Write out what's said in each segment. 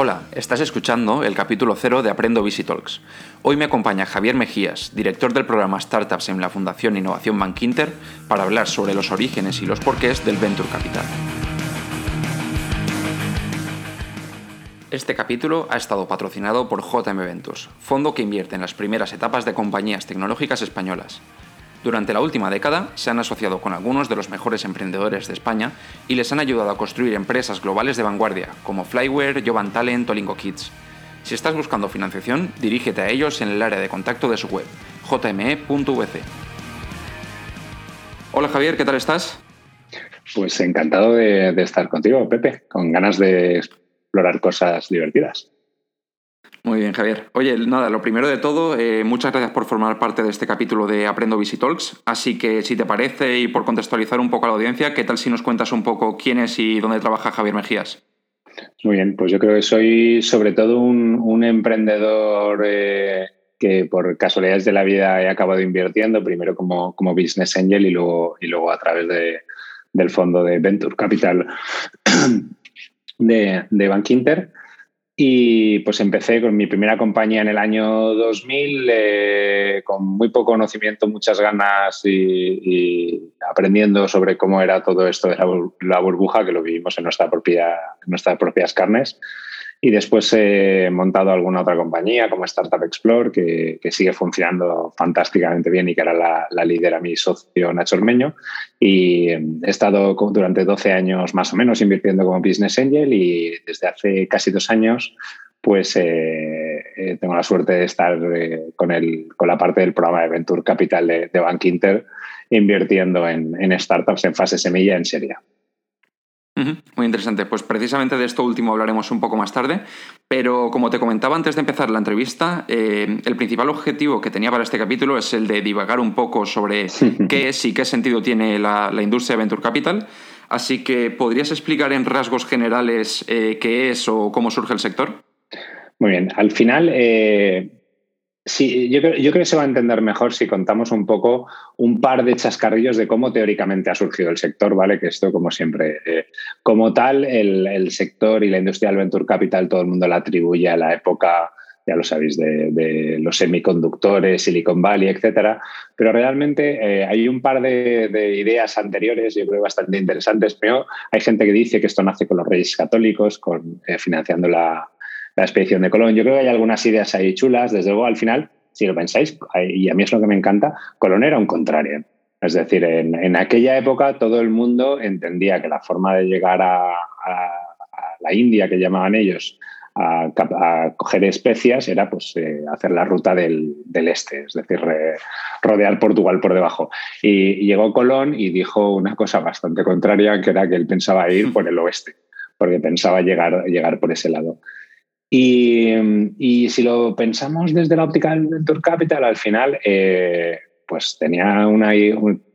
Hola, estás escuchando el capítulo 0 de Aprendo Visitalks. Hoy me acompaña Javier Mejías, director del programa Startups en la Fundación Innovación Bank Inter, para hablar sobre los orígenes y los porqués del Venture Capital. Este capítulo ha estado patrocinado por JM Ventures, fondo que invierte en las primeras etapas de compañías tecnológicas españolas. Durante la última década se han asociado con algunos de los mejores emprendedores de España y les han ayudado a construir empresas globales de vanguardia, como Flyware, Jovan Talent o Lingo Kids. Si estás buscando financiación, dirígete a ellos en el área de contacto de su web, jme.vc. Hola Javier, ¿qué tal estás? Pues encantado de, de estar contigo, Pepe, con ganas de explorar cosas divertidas. Muy bien, Javier. Oye, nada, lo primero de todo, eh, muchas gracias por formar parte de este capítulo de Aprendo Visitalks. Así que, si te parece, y por contextualizar un poco a la audiencia, ¿qué tal si nos cuentas un poco quién es y dónde trabaja Javier Mejías? Muy bien, pues yo creo que soy sobre todo un, emprendedor eh, que por casualidades de la vida he acabado invirtiendo, primero como, como business angel y luego, y luego a través de, del fondo de Venture Capital de, de Bank Inter. Y pues empecé con mi primera compañía en el año 2000, eh, con muy poco conocimiento, muchas ganas y, aprendiendo sobre cómo era todo esto de la, burbuja, que lo vivimos en, nuestra propia, nuestras propias carnes. Y después he montado alguna otra compañía como Startup Explore, que, sigue funcionando fantásticamente bien y que era la, líder a mi socio Nacho Ormeño. Y he estado durante 12 años más o menos invirtiendo como Business Angel y desde hace casi dos años pues eh, eh, tengo la suerte de estar eh, con, el, con la parte del programa de Venture Capital de, de Bank Inter invirtiendo en, en startups en fase semilla en serie. Muy interesante. Pues precisamente de esto último hablaremos un poco más tarde, pero como te comentaba antes de empezar la entrevista, eh, el principal objetivo que tenía para este capítulo es el de divagar un poco sobre qué es y qué sentido tiene la, industria de Venture Capital. Así que, ¿podrías explicar en rasgos generales eh, qué es o cómo surge el sector? Muy bien. Al final, eh, Sí, yo creo, yo creo, que se va a entender mejor si contamos un poco un par de chascarrillos de cómo teóricamente ha surgido el sector, ¿vale? Que esto, como siempre, eh, como tal, el, sector y la industria del venture capital, todo el mundo la atribuye a la época, ya lo sabéis, de, los semiconductores, Silicon Valley, etcétera. Pero realmente eh, hay un par de, ideas anteriores, yo creo, bastante interesantes. Pero hay gente que dice que esto nace con los reyes católicos, con, eh, financiando la la expedición de Colón. Yo creo que hay algunas ideas ahí chulas, desde luego al final, si lo pensáis, y a mí es lo que me encanta, Colón era un contrario. Es decir, en, aquella época todo el mundo entendía que la forma de llegar a, la India, que llamaban ellos, a, coger especias era pues eh, hacer la ruta del, este, es decir, rodear Portugal por debajo. Y, llegó Colón y dijo una cosa bastante contraria, que era que él pensaba ir por el oeste, porque pensaba llegar, llegar por ese lado. Y, si lo pensamos desde la óptica del Venture Capital, al final, eh, pues tenía una,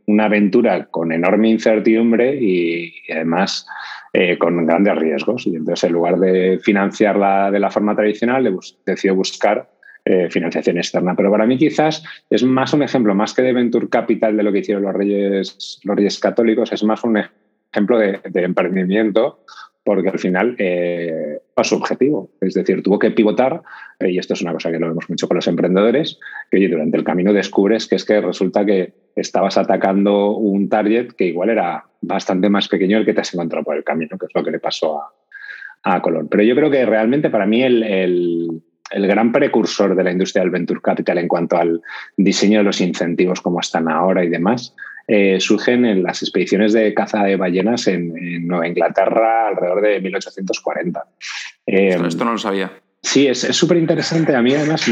una, aventura con enorme incertidumbre y, además eh, con grandes riesgos. Y entonces, en lugar de financiarla de la forma tradicional, decidió buscar eh, financiación externa. Pero para mí quizás es más un ejemplo, más que de Venture Capital de lo que hicieron los reyes, los reyes católicos, es más un ejemplo de, de emprendimiento porque al final eh, su objetivo. Es decir, tuvo que pivotar, eh, y esto es una cosa que lo vemos mucho con los emprendedores, que durante el camino descubres que es que resulta que estabas atacando un target que igual era bastante más pequeño el que te has encontrado por el camino, que es lo que le pasó a, a Colón. Pero yo creo que realmente para mí el, el gran precursor de la industria del venture capital en cuanto al diseño de los incentivos como están ahora y demás, eh, surgen en las expediciones de caza de ballenas en, Nueva Inglaterra alrededor de 1840. Em, esto, no lo sabía. Sí, es súper interesante. A mí además,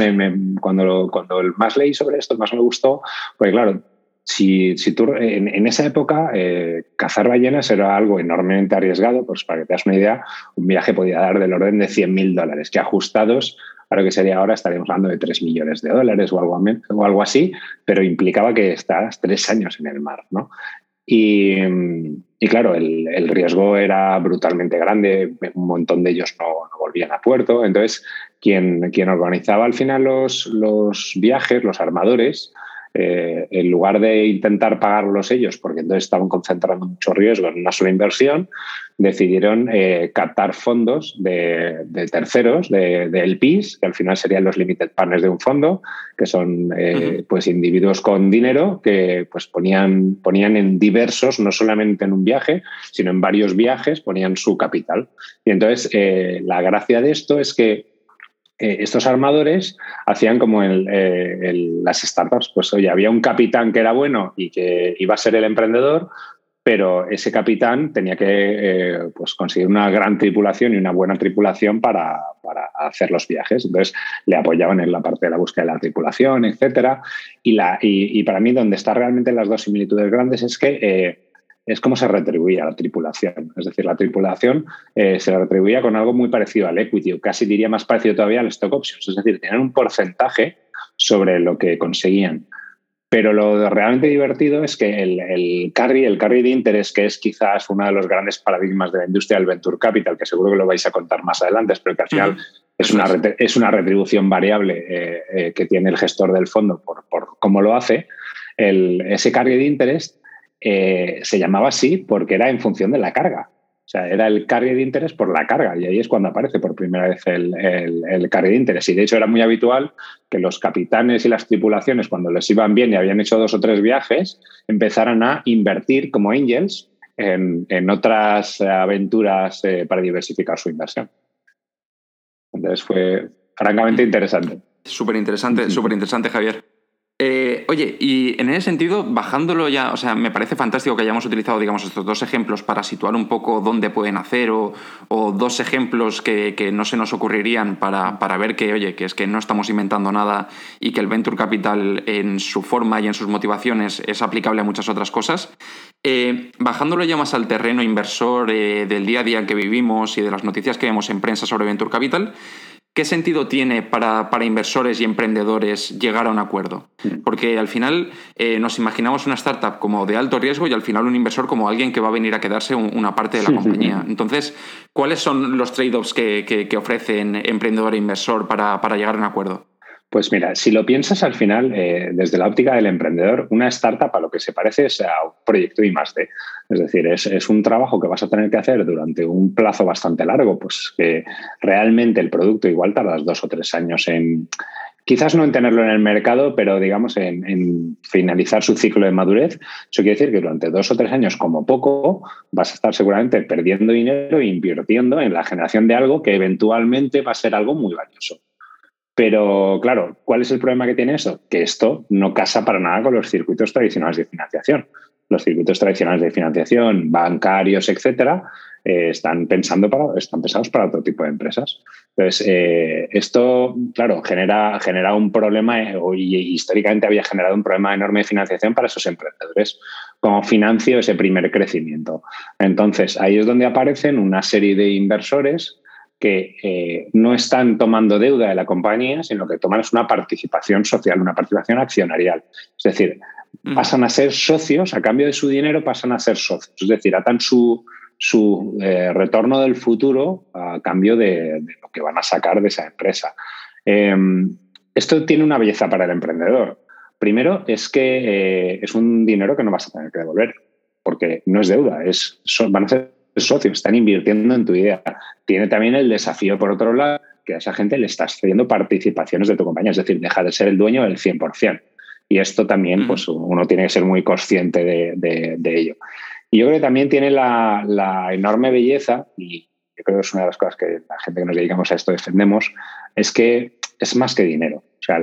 cuando, cuando más leí sobre esto, más me gustó, porque claro, si, si tú, en, esa época eh, cazar ballenas era algo enormemente arriesgado, pues para que te das una idea, un viaje podía dar del orden de 100.000 dólares, que ajustados Claro que sería ahora, estaríamos hablando de 3 millones de dólares o algo, o algo así, pero implicaba que estás tres años en el mar, ¿no? Y, claro, el, riesgo era brutalmente grande, un montón de ellos no, volvían a puerto, entonces quien, quien organizaba al final los, los viajes, los armadores, eh, en lugar de intentar pagarlos ellos, porque entonces estaban concentrando mucho riesgo en una sola inversión, decidieron eh, captar fondos de, terceros, del de, PIS, que al final serían los limited partners de un fondo, que son eh, pues individuos con dinero que pues ponían, ponían en diversos, no solamente en un viaje, sino en varios viajes, ponían su capital. Y entonces la gracia de esto es que eh, estos armadores hacían como eh, las startups, pues oye, había un capitán que era bueno y que iba a ser el emprendedor, pero ese capitán tenía que eh, pues conseguir una gran tripulación y una buena tripulación para, hacer los viajes. Entonces le apoyaban en la parte de la búsqueda de la tripulación, etcétera. Y, la, y, para mí donde están realmente las dos similitudes grandes es que es cómo se retribuía la tripulación. Es decir, la tripulación eh, se retribuía con algo muy parecido al equity, o casi diría más parecido todavía al stock options. Es decir, tenían un porcentaje sobre lo que conseguían. Pero lo realmente divertido es que el, carry, el carry de interés, que es quizás uno de los grandes paradigmas de la industria del venture capital, que seguro que lo vais a contar más adelante, pero que al final es, una, es una retribución variable eh, eh, que tiene el gestor del fondo por, por cómo lo hace, el, ese carry de interés eh, se llamaba así porque era en función de la carga. O sea, era el carry de interés por la carga y ahí es cuando aparece por primera vez el, el, carry de interés. Y de hecho era muy habitual que los capitanes y las tripulaciones, cuando les iban bien y habían hecho dos o tres viajes, empezaran a invertir como angels en, otras aventuras eh, para diversificar su inversión. Entonces fue francamente interesante. Súper interesante, súper interesante, Javier. Eh, oye, y en ese sentido, bajándolo ya, o sea, me parece fantástico que hayamos utilizado, digamos, estos dos ejemplos para situar un poco dónde pueden hacer o, dos ejemplos que, no se nos ocurrirían para, ver que, oye, que es que no estamos inventando nada y que el Venture Capital en su forma y en sus motivaciones es aplicable a muchas otras cosas. Eh, bajándolo ya más al terreno inversor eh, del día a día en que vivimos y de las noticias que vemos en prensa sobre Venture Capital, ¿Qué sentido tiene para, inversores y emprendedores llegar a un acuerdo? Mm. Porque al final eh, nos imaginamos una startup como de alto riesgo y al final un inversor como alguien que va a venir a quedarse una parte de la compañía. Entonces, ¿cuáles son los trade-offs que, ofrecen emprendedor e inversor para, para llegar a un acuerdo? Pues mira, si lo piensas al final, eh, desde la óptica del emprendedor, una startup a lo que se parece es a un proyecto I más D. Es decir, es, un trabajo que vas a tener que hacer durante un plazo bastante largo, pues que realmente el producto igual tardas dos o tres años en, quizás no en tenerlo en el mercado, pero digamos en, finalizar su ciclo de madurez. Eso quiere decir que durante dos o tres años, como poco, vas a estar seguramente perdiendo dinero e invirtiendo en la generación de algo que eventualmente va a ser algo muy valioso. Pero claro, ¿cuál es el problema que tiene eso? Que esto no casa para nada con los circuitos tradicionales de financiación. Los circuitos tradicionales de financiación, bancarios, etcétera, eh, están pensando para, están pensados para otro tipo de empresas. Entonces, eh, esto, claro, genera, genera un problema, eh, y históricamente había generado un problema enorme de financiación para esos emprendedores. ¿Cómo financio ese primer crecimiento? Entonces, ahí es donde aparecen una serie de inversores que eh, no están tomando deuda de la compañía, sino que toman una participación social, una participación accionarial. Es decir, mm. pasan a ser socios, a cambio de su dinero pasan a ser socios. Es decir, atan su, su eh, retorno del futuro a cambio de, lo que van a sacar de esa empresa. Em, esto tiene una belleza para el emprendedor. Primero es que eh, es un dinero que no vas a tener que devolver, porque no es deuda, es, van a ser socios, están invirtiendo en tu idea. Tiene también el desafío, por otro lado, que a esa gente le estás cediendo participaciones de tu compañía, es decir, deja de ser el dueño del 100%. Y esto también, pues uno tiene que ser muy consciente de, ello. Y yo creo que también tiene la, enorme belleza, y yo creo que es una de las cosas que la gente que nos dedicamos a esto defendemos, es que es más que dinero. O sea,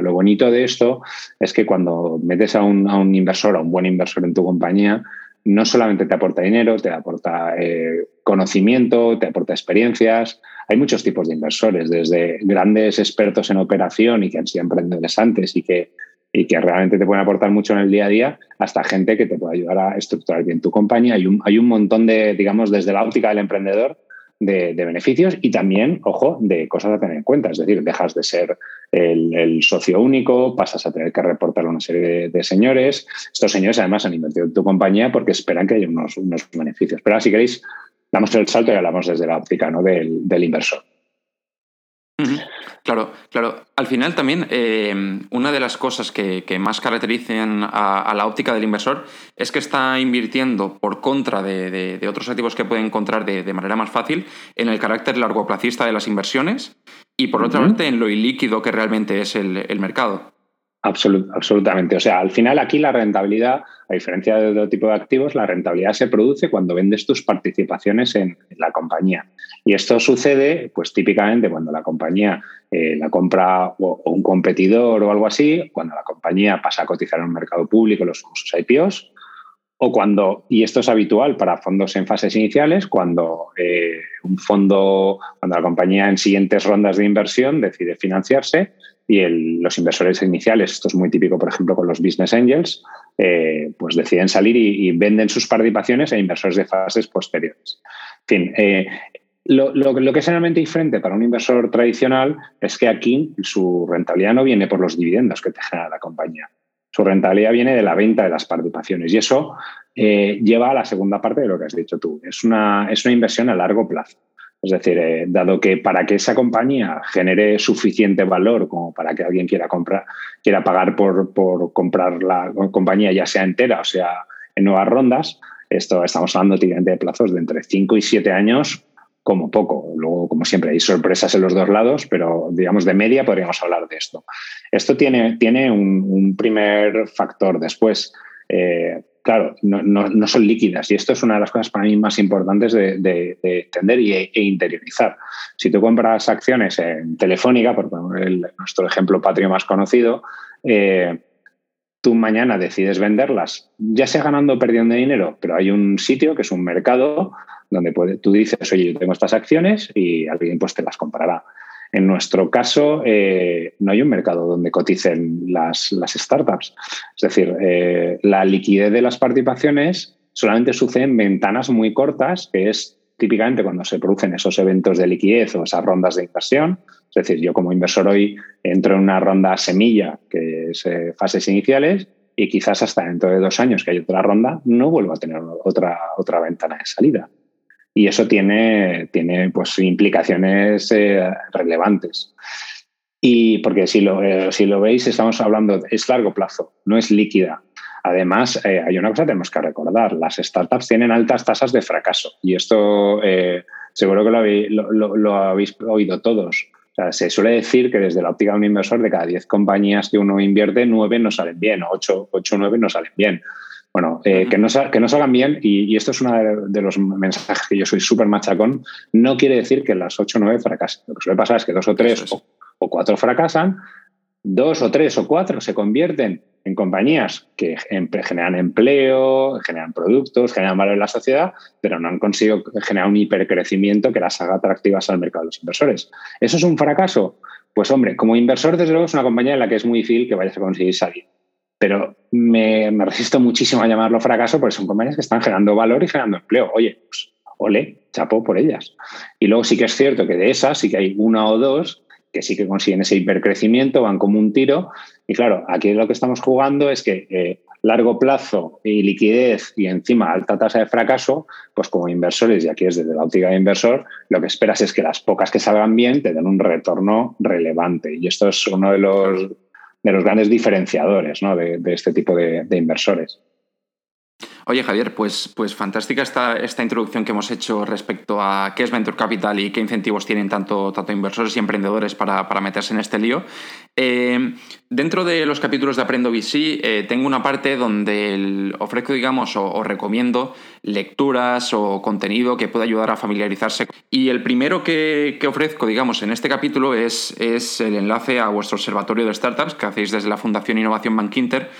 lo bonito de esto es que cuando metes a un, a un, inversor, a un buen inversor en tu compañía, no solamente te aporta dinero, te aporta eh, conocimiento, te aporta experiencias. Hay muchos tipos de inversores, desde grandes expertos en operación y que han sido emprendedores antes y que, y que realmente te pueden aportar mucho en el día a día, hasta gente que te puede ayudar a estructurar bien tu compañía. Hay un, hay un montón de, digamos, desde la óptica del emprendedor, de, beneficios y también, ojo, de cosas a tener en cuenta. Es decir, dejas de ser el, socio único, pasas a tener que reportar a una serie de, señores. Estos señores además han invertido en tu compañía porque esperan que haya unos, beneficios. Pero ahora, si queréis, damos el salto y hablamos desde la óptica ¿no? del, inversor. Claro, claro. Al final también eh, una de las cosas que, más caracterizan a, la óptica del inversor es que está invirtiendo por contra de, otros activos que puede encontrar de, manera más fácil en el carácter largoplacista de las inversiones y por otra parte en lo ilíquido que realmente es el mercado absolutamente. O sea, al final aquí la rentabilidad, a diferencia de otro tipo de activos, la rentabilidad se produce cuando vendes tus participaciones en, la compañía. Y esto sucede, pues típicamente cuando la compañía eh, la compra o, un competidor o algo así, cuando la compañía pasa a cotizar en un mercado público, los famosos IPOs, o cuando, y esto es habitual para fondos en fases iniciales, cuando eh, un fondo, cuando la compañía en siguientes rondas de inversión decide financiarse, y los inversores iniciales, esto es muy típico, por ejemplo, con los business angels, eh, pues deciden salir y, venden sus participaciones a inversores de fases posteriores. En fin, eh, lo, que es realmente diferente para un inversor tradicional es que aquí su rentabilidad no viene por los dividendos que te genera la compañía. Su rentabilidad viene de la venta de las participaciones y eso eh, lleva a la segunda parte de lo que has dicho tú. Es una, es una inversión a largo plazo. Es decir, eh, dado que para que esa compañía genere suficiente valor como para que alguien quiera comprar, quiera pagar por, comprar la compañía, ya sea entera o sea en nuevas rondas, esto estamos hablando de plazos de entre 5 y 7 años como poco. Luego, como siempre, hay sorpresas en los dos lados, pero digamos de media podríamos hablar de esto. Esto tiene, tiene un, primer factor. Después, eh, claro, no, son líquidas y esto es una de las cosas para mí más importantes de, entender y, e, interiorizar. Si tú compras acciones en Telefónica, por nuestro ejemplo patrio más conocido, eh, tú mañana decides venderlas, ya sea ganando o perdiendo dinero, pero hay un sitio que es un mercado donde tú dices, oye, yo tengo estas acciones y alguien pues te las comprará. En nuestro caso, eh, no hay un mercado donde coticen las, startups. Es decir, eh, la liquidez de las participaciones solamente sucede en ventanas muy cortas, que es típicamente cuando se producen esos eventos de liquidez o esas rondas de inversión. Es decir, yo como inversor hoy entro en una ronda semilla, que es eh, fases iniciales, y quizás hasta dentro de dos años que hay otra ronda, no vuelvo a tener otra, otra ventana de salida. Y eso tiene, tiene pues, implicaciones eh, relevantes. Y porque si lo, eh, si lo veis, estamos hablando, es largo plazo, no es líquida. Además, eh, hay una cosa que tenemos que recordar, las startups tienen altas tasas de fracaso y esto seguro que lo habéis, lo, habéis, oído todos. O sea, se suele decir que desde la óptica de un inversor, de cada 10 compañías que uno invierte, 9 no salen bien, 8 o 9 no salen bien. Bueno, eh, que, no, que no salgan bien, y, esto es uno de, los mensajes que yo soy súper machacón, no quiere decir que las 8 o 9 fracasen. Lo que suele pasar es que dos o tres o, o, cuatro fracasan, dos o tres o cuatro se convierten en compañías que generan empleo, generan productos, generan valor en la sociedad, pero no han conseguido generar un hipercrecimiento que las haga atractivas al mercado de los inversores. ¿Eso es un fracaso? Pues hombre, como inversor, desde luego es una compañía en la que es muy difícil que vayas a conseguir salir pero me, resisto muchísimo a llamarlo fracaso porque son compañías que están generando valor y generando empleo. Oye, pues ole, chapo por ellas. Y luego sí que es cierto que de esas sí que hay una o dos que sí que consiguen ese hipercrecimiento, van como un tiro. Y claro, aquí lo que estamos jugando es que eh, largo plazo y liquidez y encima alta tasa de fracaso, pues como inversores, y aquí es desde la óptica de inversor, lo que esperas es que las pocas que salgan bien te den un retorno relevante. Y esto es uno de los de los grandes diferenciadores de, este tipo de, inversores. Oye, Javier, pues, pues fantástica esta, esta introducción que hemos hecho respecto a qué es Venture Capital y qué incentivos tienen tanto, tanto inversores y emprendedores para, meterse en este lío. Eh, dentro de los capítulos de Aprendo VC, eh, tengo una parte donde ofrezco, digamos, o, recomiendo lecturas o contenido que pueda ayudar a familiarizarse. Y el primero que, que, ofrezco, digamos, en este capítulo es, es el enlace a vuestro observatorio de startups que hacéis desde la Fundación Innovación Bankinter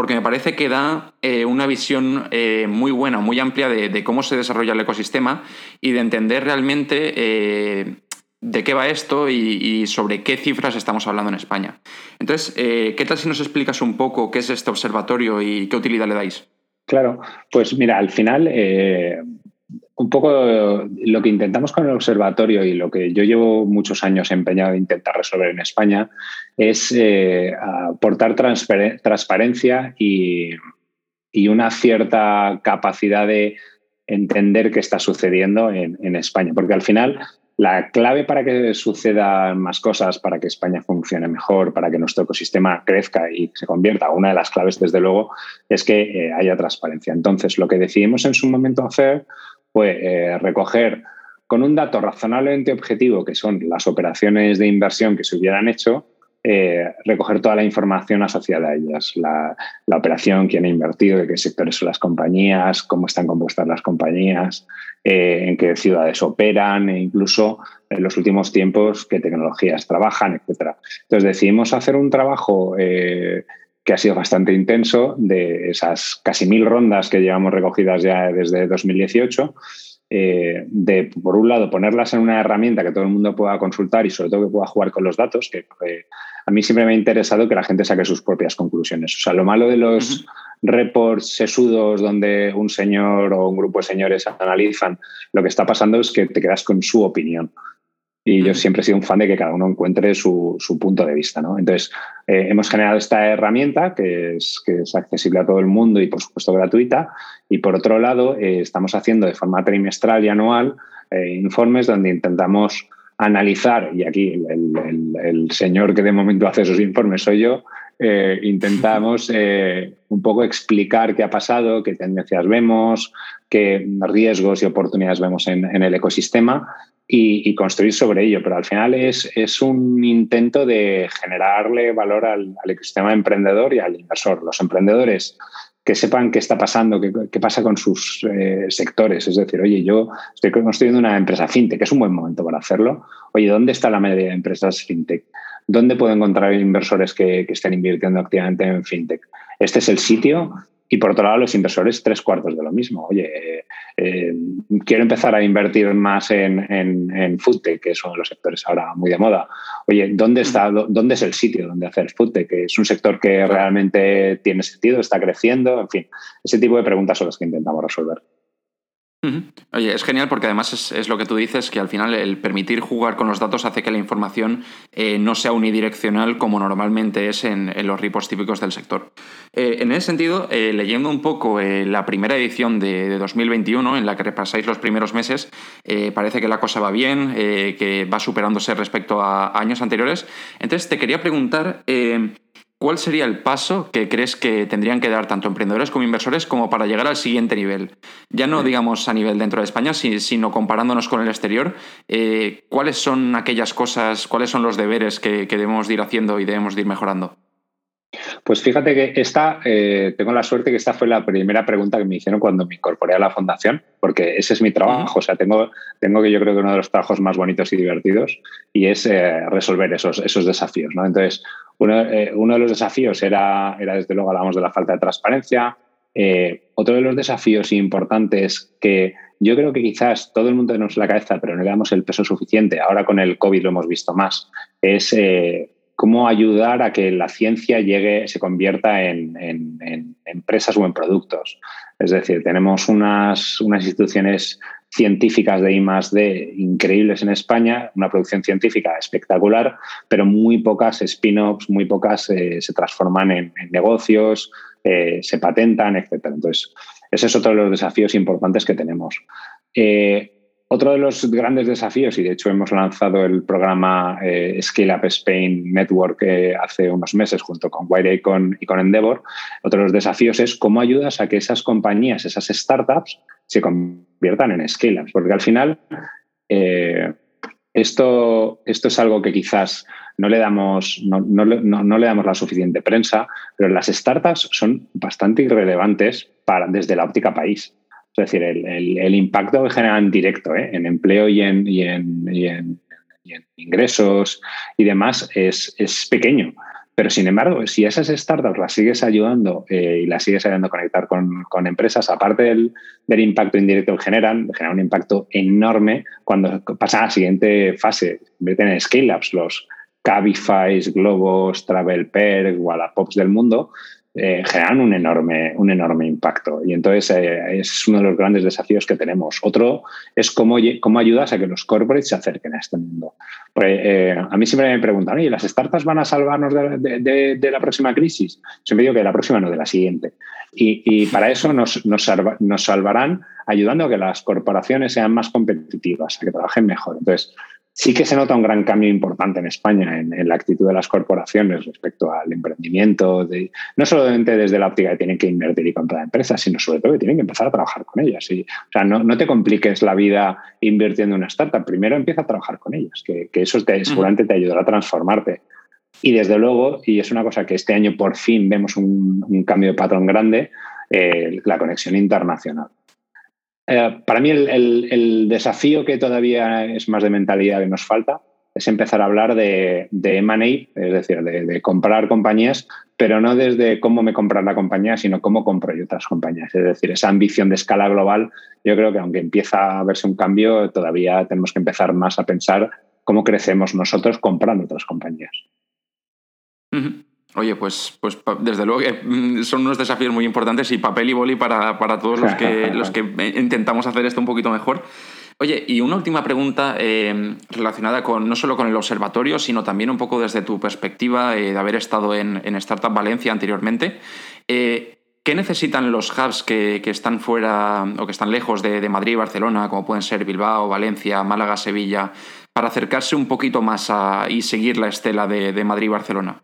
porque me parece que da eh, una visión eh, muy buena, muy amplia de, cómo se desarrolla el ecosistema y de entender realmente eh, de qué va esto y, sobre qué cifras estamos hablando en España. Entonces, ¿qué tal si nos explicas un poco qué es este observatorio y qué utilidad le dais? Claro, pues mira, al final un poco lo que intentamos con el observatorio y lo que yo llevo muchos años empeñado en intentar resolver en España es eh, aportar transparencia y, una cierta capacidad de entender qué está sucediendo en, España. Porque al final la clave para que sucedan más cosas, para que España funcione mejor, para que nuestro ecosistema crezca y se convierta, una de las claves, desde luego, es que eh, haya transparencia. Entonces, lo que decidimos en su momento hacer fue eh, recoger con un dato razonablemente objetivo, que son las operaciones de inversión que se hubieran hecho, eh, recoger toda la información asociada a ellas, la, operación, quién ha invertido, de qué sectores son las compañías, cómo están compuestas las compañías, eh, en qué ciudades operan e incluso en los últimos tiempos qué tecnologías trabajan, etc. Entonces decidimos hacer un trabajo que ha sido bastante intenso de esas casi mil rondas que llevamos recogidas ya desde 2018 eh, de, por un lado, ponerlas en una herramienta que todo el mundo pueda consultar y sobre todo que pueda jugar con los datos, que a mí siempre me ha interesado que la gente saque sus propias conclusiones. O sea, lo malo de los reports sesudos donde un señor o un grupo de señores analizan lo que está pasando es que te quedas con su opinión. Y yo siempre he sido un fan de que cada uno encuentre su, punto de vista. ¿no? Entonces, eh, hemos generado esta herramienta que es, que es accesible a todo el mundo y, por supuesto, gratuita. Y, por otro lado, eh, estamos haciendo de forma trimestral y anual eh, informes donde intentamos analizar, y aquí el, señor que de momento hace esos informes soy yo, intentamos un poco explicar qué ha pasado, qué tendencias vemos, qué riesgos y oportunidades vemos en, en el ecosistema y, construir sobre ello. Pero al final es, es un intento de generarle valor al, ecosistema emprendedor y al inversor. Los emprendedores que sepan qué está pasando, qué, qué pasa con sus eh, sectores. Es decir, oye, yo estoy construyendo una empresa fintech, que es un buen momento para hacerlo. Oye, ¿dónde está la mayoría de empresas fintech? ¿Dónde puedo encontrar inversores que, que estén invirtiendo activamente en fintech? Este es el sitio y por otro lado, los inversores, tres cuartos de lo mismo. Oye, eh, quiero empezar a invertir más en, en, en foodtech, que de los sectores ahora muy de moda. Oye, ¿dónde, está, ¿dónde es el sitio donde hacer foodtech? Es un sector que realmente tiene sentido, está creciendo, en fin. Ese tipo de preguntas son las que intentamos resolver. Oye, es genial porque además es, lo que tú dices, que al final el permitir jugar con los datos hace que la información eh, no sea unidireccional como normalmente es en, los reports típicos del sector. Eh, en ese sentido, eh, leyendo un poco la primera edición de, 2021, en la que repasáis los primeros meses, parece que la cosa va bien, que va superándose respecto a años anteriores. Entonces, te quería preguntar... ¿Cuál sería el paso que crees que tendrían que dar tanto emprendedores como inversores como para llegar al siguiente nivel? Ya no digamos a nivel dentro de España, sino comparándonos con el exterior. Eh, ¿Cuáles son aquellas cosas, cuáles son los deberes que, debemos ir haciendo y debemos ir mejorando? Pues fíjate que esta, eh, tengo la suerte que esta fue la primera pregunta que me hicieron cuando me incorporé a la fundación, porque ese es mi trabajo. O sea, tengo, tengo que yo creo que uno de los trabajos más bonitos y divertidos y es eh, resolver esos, esos desafíos. ¿no? Entonces, eh, uno, de los desafíos era, era, desde luego, hablamos de la falta de transparencia. Otro de los desafíos importantes que yo creo que quizás todo el mundo tenemos en la cabeza, pero no le damos el peso suficiente, ahora con el COVID lo hemos visto más, es cómo ayudar a que la ciencia llegue, se convierta en, empresas o en productos. Es decir, tenemos unas, unas instituciones científicas de I+D increíbles en España, una producción científica espectacular, pero muy pocas spin-offs, muy pocas eh, se transforman en, negocios, eh, se patentan, etc. Entonces, ese es otro de los desafíos importantes que tenemos. Eh, otro de los grandes desafíos, y de hecho hemos lanzado el programa Scale Up Spain Network hace unos meses junto con Wire y con, Endeavor, otro de los desafíos es cómo ayudas a que esas compañías, esas startups, se conviertan en scale-ups, porque al final eh, esto, esto es algo que quizás no le, damos, no, no, le damos la suficiente prensa, pero las startups son bastante irrelevantes para, desde la óptica país. Es decir, el, impacto que generan directo ¿eh? en empleo y en, y en, ingresos y demás es, es pequeño. Pero sin embargo, si esas startups las sigues ayudando eh, y las sigues ayudando a conectar con, empresas, aparte del, impacto indirecto que generan, generan un impacto enorme cuando pasan a la siguiente fase, convierten en scale-ups los Cabify, Globos, Travel Perk, Wallapops del mundo, eh, generan un enorme, un enorme impacto. Y entonces eh, es uno de los grandes desafíos que tenemos. Otro es cómo, cómo ayudas a que los corporates se acerquen a este mundo. Pues, eh, a mí siempre me preguntan, ¿y las startups van a salvarnos de, la próxima crisis? Siempre digo que de la próxima no, de la siguiente. Y, para eso nos, nos, nos salvarán ayudando a que las corporaciones sean más competitivas, a que trabajen mejor. Entonces, sí que se nota un gran cambio importante en España en, la actitud de las corporaciones respecto al emprendimiento, de, no solamente desde la óptica que tienen que invertir y comprar empresas, sino sobre todo que tienen que empezar a trabajar con ellas. Y, o sea, no, te compliques la vida invirtiendo en una startup, primero empieza a trabajar con ellas, que, eso te, seguramente te ayudará a transformarte. Y desde luego, y es una cosa que este año por fin vemos un, cambio de patrón grande, eh, la conexión internacional. Eh, para mí el, desafío que todavía es más de mentalidad que nos falta es empezar a hablar de, de es decir, de, comprar compañías, pero no desde cómo me comprar la compañía, sino cómo compro yo otras compañías. Es decir, esa ambición de escala global, yo creo que aunque empieza a verse un cambio, todavía tenemos que empezar más a pensar cómo crecemos nosotros comprando otras compañías. Oye, pues, pues desde luego que mm, son unos desafíos muy importantes y papel y boli para, todos los que, los que intentamos hacer esto un poquito mejor. Oye, y una última pregunta eh, relacionada con no solo con el observatorio, sino también un poco desde tu perspectiva eh, de haber estado en, Startup Valencia anteriormente. Eh, ¿Qué necesitan los hubs que, están fuera o que están lejos de, Madrid y Barcelona, como pueden ser Bilbao, Valencia, Málaga, Sevilla, para acercarse un poquito más a, y seguir la estela de, de Madrid y Barcelona?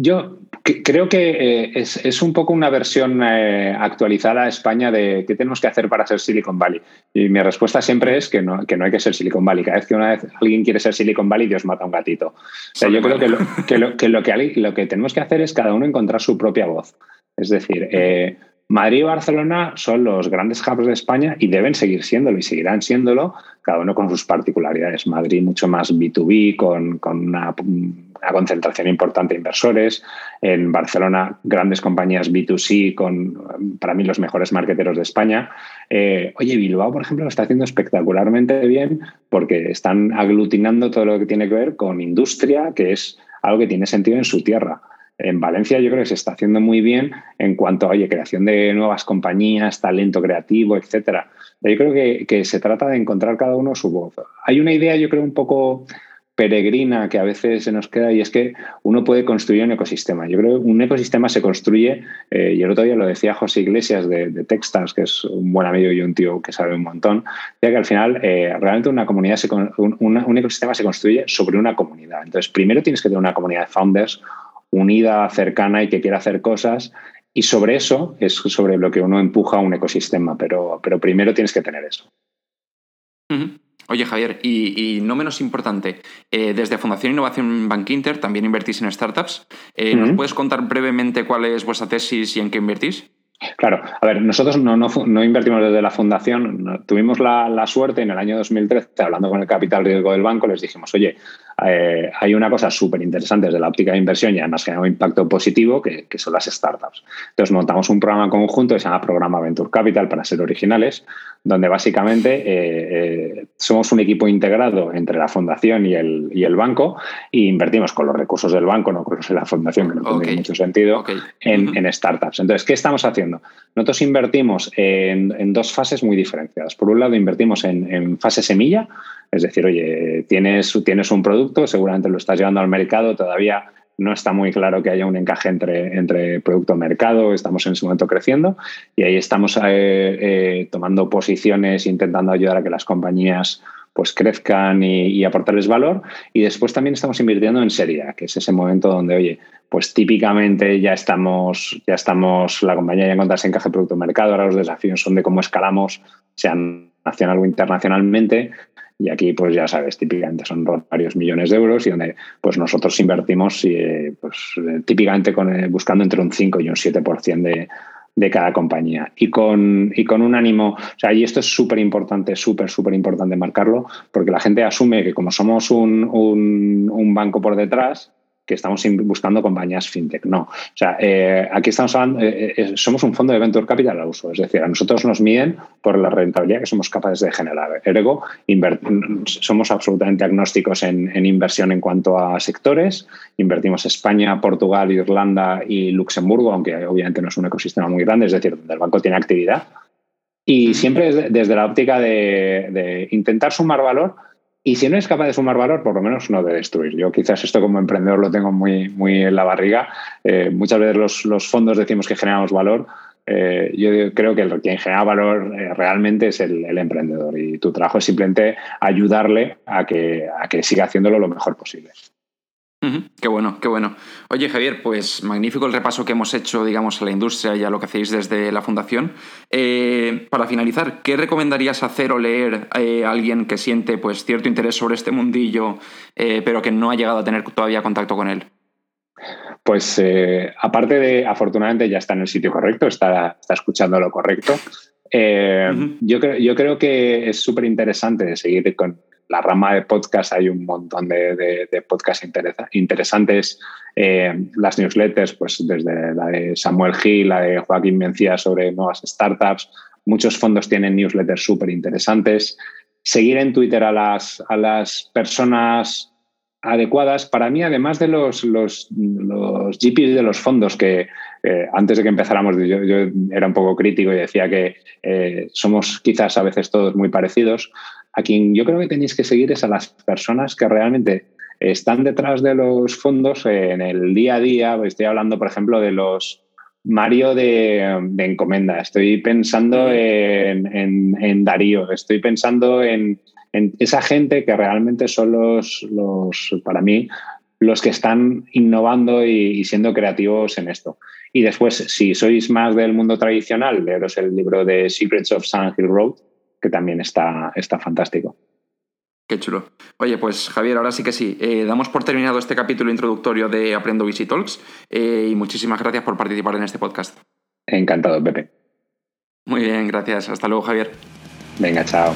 Yo creo que eh, es, un poco una versión eh, actualizada a España de qué tenemos que hacer para ser Silicon Valley. Y mi respuesta siempre es que no, que no hay que ser Silicon Valley. Cada vez que una vez alguien quiere ser Silicon Valley, Dios mata a un gatito. O sea, yo creo que lo que, lo, que, lo, que, tenemos que hacer es cada uno encontrar su propia voz. Es decir, eh, Madrid y Barcelona son los grandes hubs de España y deben seguir siéndolo y seguirán siéndolo, cada uno con sus particularidades. Madrid mucho más B2B, con, con una una concentración importante de inversores. En Barcelona, grandes compañías B2C con, para mí, los mejores marketeros de España. Eh, oye, Bilbao, por ejemplo, lo está haciendo espectacularmente bien porque están aglutinando todo lo que tiene que ver con industria, que es algo que tiene sentido en su tierra. En Valencia yo creo que se está haciendo muy bien en cuanto a oye, creación de nuevas compañías, talento creativo, etcétera. Yo creo que, que, se trata de encontrar cada uno su voz. Hay una idea, yo creo, un poco peregrina que a veces se nos queda y es que uno puede construir un ecosistema. Yo creo que un ecosistema se construye, eh, y el otro día lo decía José Iglesias de, de, Textans, que es un buen amigo y un tío que sabe un montón, ya que al final eh, realmente una comunidad, se, un, ecosistema se construye sobre una comunidad. Entonces, primero tienes que tener una comunidad de founders unida, cercana y que quiera hacer cosas. Y sobre eso es sobre lo que uno empuja un ecosistema, pero, pero primero tienes que tener eso. Oye, Javier, y, no menos importante, eh, desde Fundación Innovación Bank Inter también invertís en startups. Eh, ¿Nos puedes contar brevemente cuál es vuestra tesis y en qué invertís? Claro, a ver, nosotros no, no, invertimos desde la fundación, tuvimos la, la, suerte en el año 2013, hablando con el capital riesgo del banco, les dijimos, oye, eh, hay una cosa súper interesante desde la óptica de inversión y además genera un impacto positivo que, son las startups. Entonces montamos un programa conjunto que se llama Programa Venture Capital para ser originales, donde básicamente eh, eh, somos un equipo integrado entre la fundación y el, y el banco e invertimos con los recursos del banco, no con los de la fundación, que no tiene mucho sentido, en, startups. Entonces, ¿qué estamos haciendo? Nosotros invertimos en, dos fases muy diferenciadas. Por un lado, invertimos en, en fase semilla, es decir, oye, tienes, un producto, seguramente lo estás llevando al mercado, todavía no está muy claro que haya un encaje entre, entre producto y mercado, estamos en ese momento creciendo y ahí estamos eh, eh, tomando posiciones, intentando ayudar a que las compañías pues crezcan y, aportarles valor. Y después también estamos invirtiendo en serie, que es ese momento donde, oye, pues típicamente ya estamos, ya estamos, la compañía ya encontrado ese encaje producto-mercado, ahora los desafíos son de cómo escalamos, sean nacional o internacionalmente, y aquí, pues ya sabes, típicamente son varios millones de euros y donde pues nosotros invertimos eh, pues, eh, típicamente con, eh, buscando entre un 5 y un 7% de, de cada compañía. Y con, y con un ánimo, o sea, y esto es súper importante, súper, súper importante marcarlo, porque la gente asume que como somos un, un, un banco por detrás, que estamos buscando compañías fintech. No. O sea, eh, aquí estamos hablando, eh, eh, somos un fondo de venture capital al uso. Es decir, a nosotros nos miden por la rentabilidad que somos capaces de generar. Ergo, somos absolutamente agnósticos en, en, inversión en cuanto a sectores. Invertimos España, Portugal, Irlanda y Luxemburgo, aunque obviamente no es un ecosistema muy grande, es decir, donde el banco tiene actividad. Y siempre desde la óptica de, intentar sumar valor y si no es capaz de sumar valor, por lo menos no de destruir. Yo quizás esto como emprendedor lo tengo muy, muy en la barriga. Eh, muchas veces los, fondos decimos que generamos valor. Eh, yo creo que quien genera valor eh, realmente es el, el, emprendedor y tu trabajo es simplemente ayudarle a que, a que siga haciéndolo lo mejor posible. Qué bueno, qué bueno. Oye, Javier, pues magnífico el repaso que hemos hecho, digamos, a la industria y a lo que hacéis desde la fundación. Eh, para finalizar, ¿qué recomendarías hacer o leer eh, a alguien que siente pues, cierto interés sobre este mundillo, eh, pero que no ha llegado a tener todavía contacto con él? Pues aparte de, afortunadamente ya está en el sitio correcto, está, está escuchando lo correcto. yo, creo, yo creo que es súper interesante seguir con, la rama de podcast hay un montón de, de, podcasts interesantes. Eh, las newsletters, pues desde la de Samuel Gil, la de Joaquín Mencía sobre nuevas startups. Muchos fondos tienen newsletters súper interesantes. Seguir en Twitter a las, a las personas adecuadas. Para mí, además de los, los, GPs de los fondos, que eh, antes de que empezáramos, yo, era un poco crítico y decía que eh, somos quizás a veces todos muy parecidos. A quien yo creo que tenéis que seguir es a las personas que realmente están detrás de los fondos en el día a día. Estoy hablando, por ejemplo, de los Mario de, Encomenda, estoy pensando en, Darío, estoy pensando en, esa gente que realmente son los, los, para mí, los que están innovando y, siendo creativos en esto. Y después, si sois más del mundo tradicional, leeros el libro de Secrets of Sun Hill Road, que también está, está fantástico. Qué chulo. Oye, pues Javier, ahora sí que sí. Eh, damos por terminado este capítulo introductorio de Aprendo Visi Talks eh, y muchísimas gracias por participar en este podcast. Encantado, Pepe. Muy bien, gracias. Hasta luego, Javier. Venga, chao.